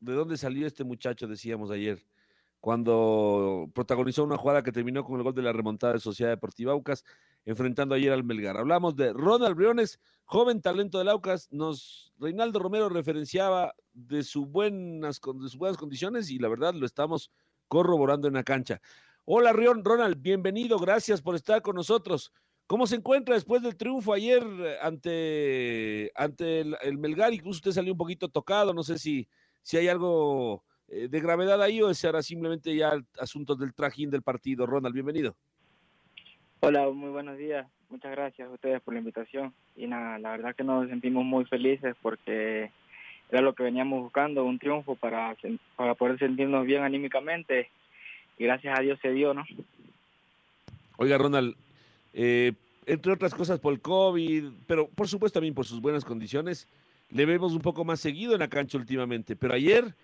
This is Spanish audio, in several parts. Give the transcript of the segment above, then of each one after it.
de dónde salió este muchacho, decíamos ayer, cuando protagonizó una jugada que terminó con el gol de la remontada de Sociedad Deportiva Aucas, enfrentando ayer al Melgar? Hablamos de Ronald Briones, joven talento del Aucas. Nos, Reinaldo Romero referenciaba de, sus buenas condiciones y la verdad lo estamos corroborando en la cancha. Hola, Rion, Ronald, bienvenido, gracias por estar con nosotros. ¿Cómo se encuentra después del triunfo ayer ante, ante el, el Melgar? Incluso usted salió un poquito tocado, no sé si, si hay algo eh, de gravedad ahí o será simplemente ya asuntos del trajín del partido. Ronald, bienvenido. Hola, muy buenos días. Muchas gracias a ustedes por la invitación. Y nada, la verdad que nos sentimos muy felices porque era lo que veníamos buscando, un triunfo para, para poder sentirnos bien anímicamente. Y gracias a Dios se dio, ¿no? Oiga, Ronald, eh, entre otras cosas por el COVID, pero por supuesto también por sus buenas condiciones, le vemos un poco más seguido en la cancha últimamente. Pero ayer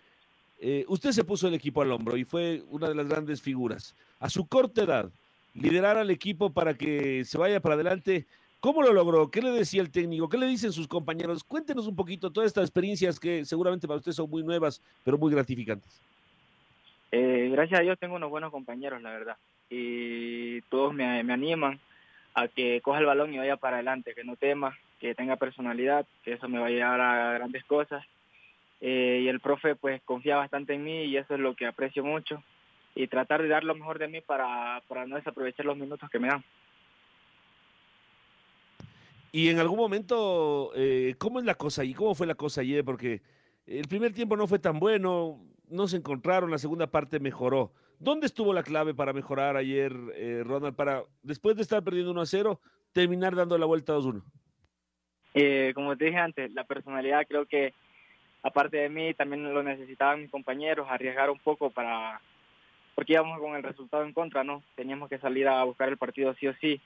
eh, usted se puso el equipo al hombro y fue una de las grandes figuras. A su corta edad, liderar al equipo para que se vaya para adelante. ¿Cómo lo logró? ¿Qué le decía el técnico? ¿Qué le dicen sus compañeros? Cuéntenos un poquito todas estas experiencias que seguramente para usted son muy nuevas, pero muy gratificantes. Eh, gracias a Dios tengo unos buenos compañeros, la verdad. Y todos me, me animan a que coja el balón y vaya para adelante, que no tema, que tenga personalidad, que eso me va a llevar a grandes cosas. Eh, y el profe pues confía bastante en mí y eso es lo que aprecio mucho. Y tratar de dar lo mejor de mí para, para no desaprovechar los minutos que me dan. Y en algún momento, eh, ¿cómo es la cosa ahí? ¿Cómo fue la cosa ayer? Porque el primer tiempo no fue tan bueno, no se encontraron, la segunda parte mejoró. ¿Dónde estuvo la clave para mejorar ayer, eh, Ronald, para después de estar perdiendo 1 a 0, terminar dando la vuelta 2-1? Eh, como te dije antes, la personalidad creo que aparte de mí también lo necesitaban mis compañeros, arriesgar un poco para, porque íbamos con el resultado en contra, ¿no? Teníamos que salir a buscar el partido sí o sí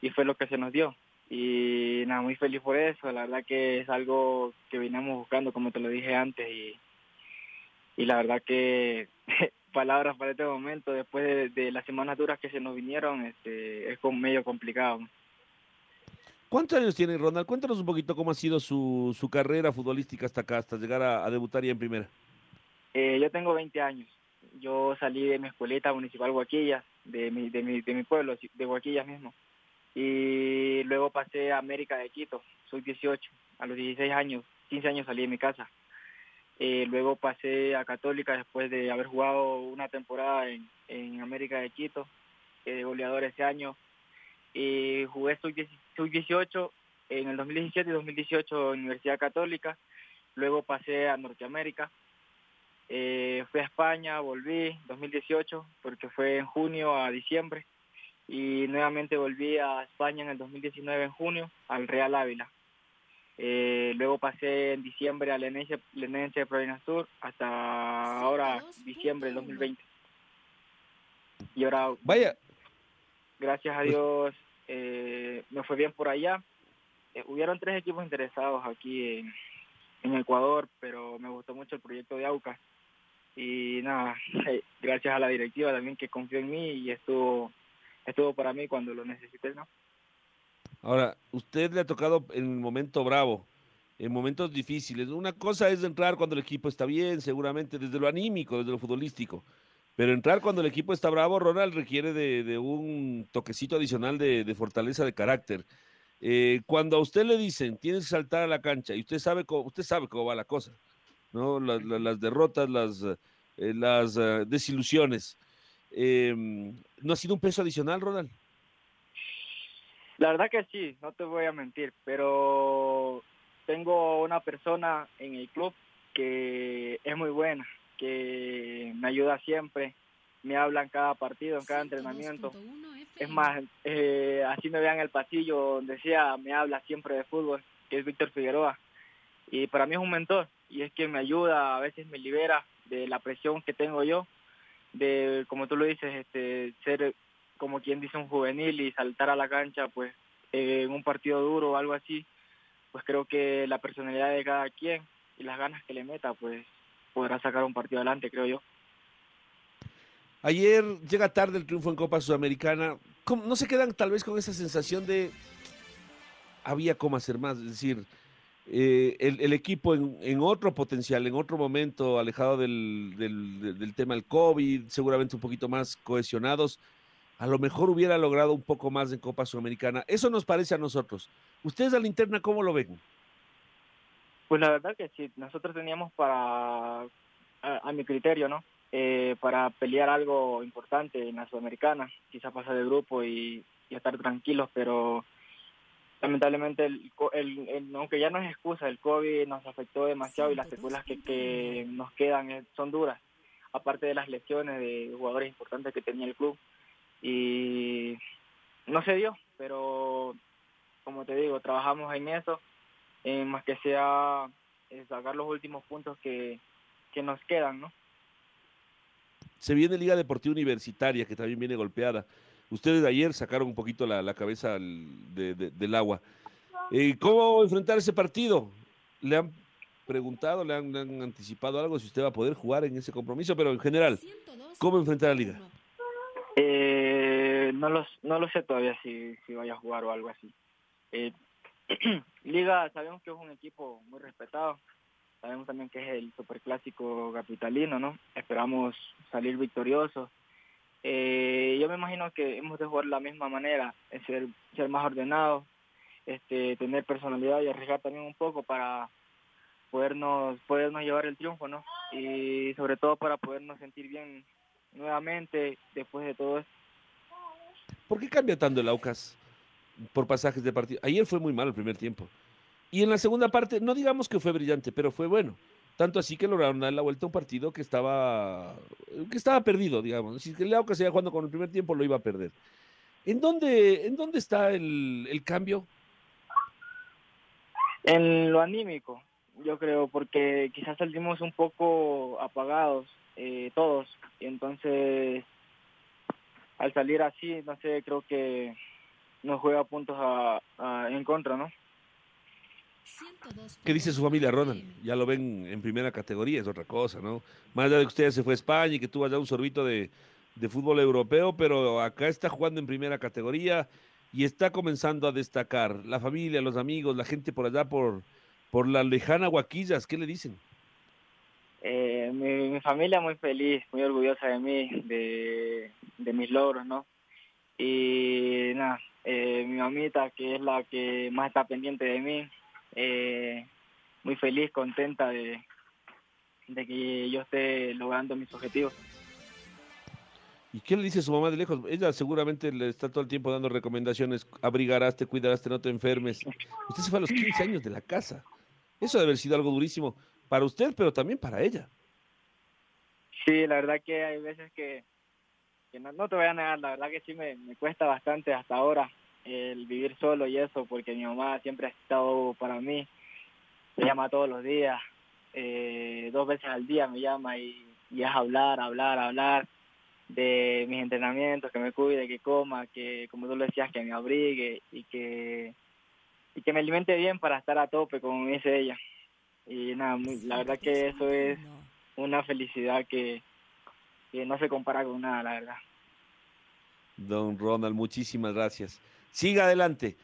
y fue lo que se nos dio. Y nada, muy feliz por eso, la verdad que es algo que veníamos buscando, como te lo dije antes, y, y la verdad que palabras para este momento, después de, de las semanas duras que se nos vinieron, este, es como medio complicado. ¿Cuántos años tiene Ronald? Cuéntanos un poquito cómo ha sido su, su carrera futbolística hasta acá, hasta llegar a, a debutar ya en primera. Eh, yo tengo 20 años. Yo salí de mi escuelita municipal Guaquillas, de mi, de mi, de mi pueblo, de Guaquillas mismo. Y luego pasé a América de Quito, soy 18, a los 16 años, 15 años salí de mi casa. Eh, luego pasé a Católica después de haber jugado una temporada en, en América de Quito, eh, goleador ese año. Y jugué sub-18 en el 2017 y 2018 en Universidad Católica. Luego pasé a Norteamérica. Eh, fui a España, volví 2018 porque fue en junio a diciembre y nuevamente volví a España en el 2019 en junio al Real Ávila. Eh, luego pasé en diciembre al Lenense, Lenense de Provincia Sur hasta ahora diciembre del 2020. Y ahora, Vaya, gracias a Dios, eh, me fue bien por allá. Eh, hubieron tres equipos interesados aquí en, en Ecuador, pero me gustó mucho el proyecto de Aucas. Y nada, gracias a la directiva también que confió en mí y estuvo, estuvo para mí cuando lo necesité, ¿no? Ahora, usted le ha tocado en un momento bravo, en momentos difíciles. Una cosa es entrar cuando el equipo está bien, seguramente desde lo anímico, desde lo futbolístico. Pero entrar cuando el equipo está bravo, Ronald, requiere de, un toquecito adicional de, fortaleza de carácter. Eh, cuando a usted le dicen, tienes que saltar a la cancha, y usted sabe cómo, usted sabe cómo va la cosa, ¿no? Las, derrotas, las, eh, desilusiones. Eh, ¿No ha sido un peso adicional, Ronald? La verdad que sí, no te voy a mentir, pero tengo una persona en el club que es muy buena, que me ayuda siempre, me habla en cada partido, en cada entrenamiento. Es más, eh, así me vean en el pasillo, donde sea, me habla siempre de fútbol, que es Víctor Figueroa. Y para mí es un mentor, y es quien me ayuda, a veces me libera de la presión que tengo yo, de, como tú lo dices, este, ser como quien dice un juvenil y saltar a la cancha, pues en un partido duro o algo así, pues creo que la personalidad de cada quien y las ganas que le meta, pues podrá sacar un partido adelante, creo yo. Ayer llega tarde el triunfo en Copa Sudamericana. ¿No se quedan tal vez con esa sensación de había cómo hacer más? Es decir, eh, el, equipo en, otro potencial, en otro momento, alejado del, del, tema del COVID, seguramente un poquito más cohesionados, a lo mejor hubiera logrado un poco más en Copa Sudamericana. Eso nos parece a nosotros. ¿Ustedes a la interna cómo lo ven? Pues la verdad que sí, nosotros teníamos para, a, mi criterio, ¿no? Eh, para pelear algo importante en la Sudamericana, quizás pasar de grupo y, estar tranquilos, pero lamentablemente, el, el, aunque ya no es excusa, el COVID nos afectó demasiado y las secuelas que, que nos quedan son duras, aparte de las lesiones de jugadores importantes que tenía el club y no se dio, pero como te digo, trabajamos en eso, en más que sea sacar los últimos puntos que, nos quedan, ¿no? Se viene Liga Deportiva Universitaria, que también viene golpeada. Ustedes de ayer sacaron un poquito la, cabeza del agua. Eh, ¿Cómo enfrentar ese partido? ¿Le han preguntado, le han, han, anticipado algo si usted va a poder jugar en ese compromiso? Pero en general, ¿cómo enfrentar a la Liga? Eh, no, los, no lo sé todavía si, si vaya a jugar o algo así. Eh, Liga, sabemos que es un equipo muy respetado. Sabemos también que es el superclásico capitalino, ¿no? Esperamos salir victoriosos. Eh, yo me imagino que hemos de jugar de la misma manera, ser, ser más ordenados, este, tener personalidad y arriesgar también un poco para podernos, podernos llevar el triunfo, ¿no? Y sobre todo para podernos sentir bien nuevamente después de todo esto. ¿Por qué cambia tanto el Aucas por pasajes de partido? Ayer fue muy malo el primer tiempo. Y en la segunda parte, no digamos que fue brillante, pero fue bueno. Tanto así que lograron dar la vuelta a un partido que estaba, que estaba perdido, digamos. Si el Aucas iba jugando con el primer tiempo, lo iba a perder. ¿En dónde, en dónde está el, cambio? En lo anímico, yo creo, porque quizás salimos un poco apagados eh, todos. Entonces, al salir así, no sé, creo que nos juega puntos en contra, ¿no? ¿Qué dice su familia, Ronald? Ya lo ven en primera categoría, es otra cosa, ¿no? Más allá de que usted se fue a España y que tuvo allá un sorbito de, de fútbol europeo, pero acá está jugando en primera categoría y está comenzando a destacar. La familia, los amigos, la gente por allá, por, por la lejana Guaquillas, ¿qué le dicen? Eh, mi, familia muy feliz, muy orgullosa de mí, de, mis logros, ¿no? Y nada, eh, mi mamita, que es la que más está pendiente de mí, eh, muy feliz, contenta de, de que yo esté logrando mis objetivos. ¿Y qué le dice su mamá de lejos? Ella seguramente le está todo el tiempo dando recomendaciones, abrigarás, te cuidarás, no te enfermes. Usted se fue a los 15 años de la casa. Eso debe haber sido algo durísimo para usted, pero también para ella. Sí, la verdad que hay veces que, no, te voy a negar, la verdad que sí me, cuesta bastante hasta ahora el vivir solo y eso, porque mi mamá siempre ha estado para mí, me llama todos los días, eh, dos veces al día me llama y, y es hablar, hablar, hablar de mis entrenamientos, que me cuide, que coma, que como tú lo decías, que me abrigue y que, y que me alimente bien para estar a tope, como dice ella. Y nada, la verdad que eso es una felicidad que, no se compara con nada, la verdad. Don Ronald, muchísimas gracias. Siga adelante,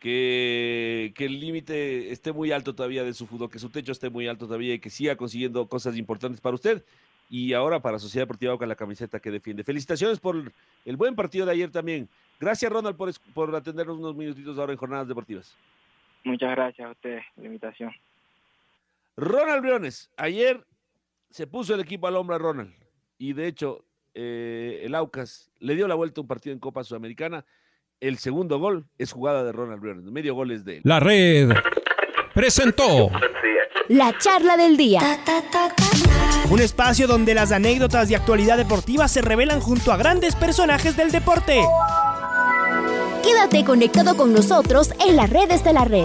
que, que el límite esté muy alto todavía de su fútbol, que su techo esté muy alto todavía y que siga consiguiendo cosas importantes para usted y ahora para Sociedad Deportiva con la camiseta que defiende. Felicitaciones por el buen partido de ayer también. Gracias, Ronald, por, por atendernos unos minutitos ahora en Jornadas Deportivas. Muchas gracias a ustedes por la invitación. Ronald Briones, ayer se puso el equipo al hombro a Ronald y de hecho eh, el Aucas le dio la vuelta a un partido en Copa Sudamericana el segundo gol es jugada de Ronald Briones, medio gol es de él. La red presentó La charla del día. Un espacio donde las anécdotas de actualidad deportiva se revelan junto a grandes personajes del deporte. Quédate conectado con nosotros en las redes de la red.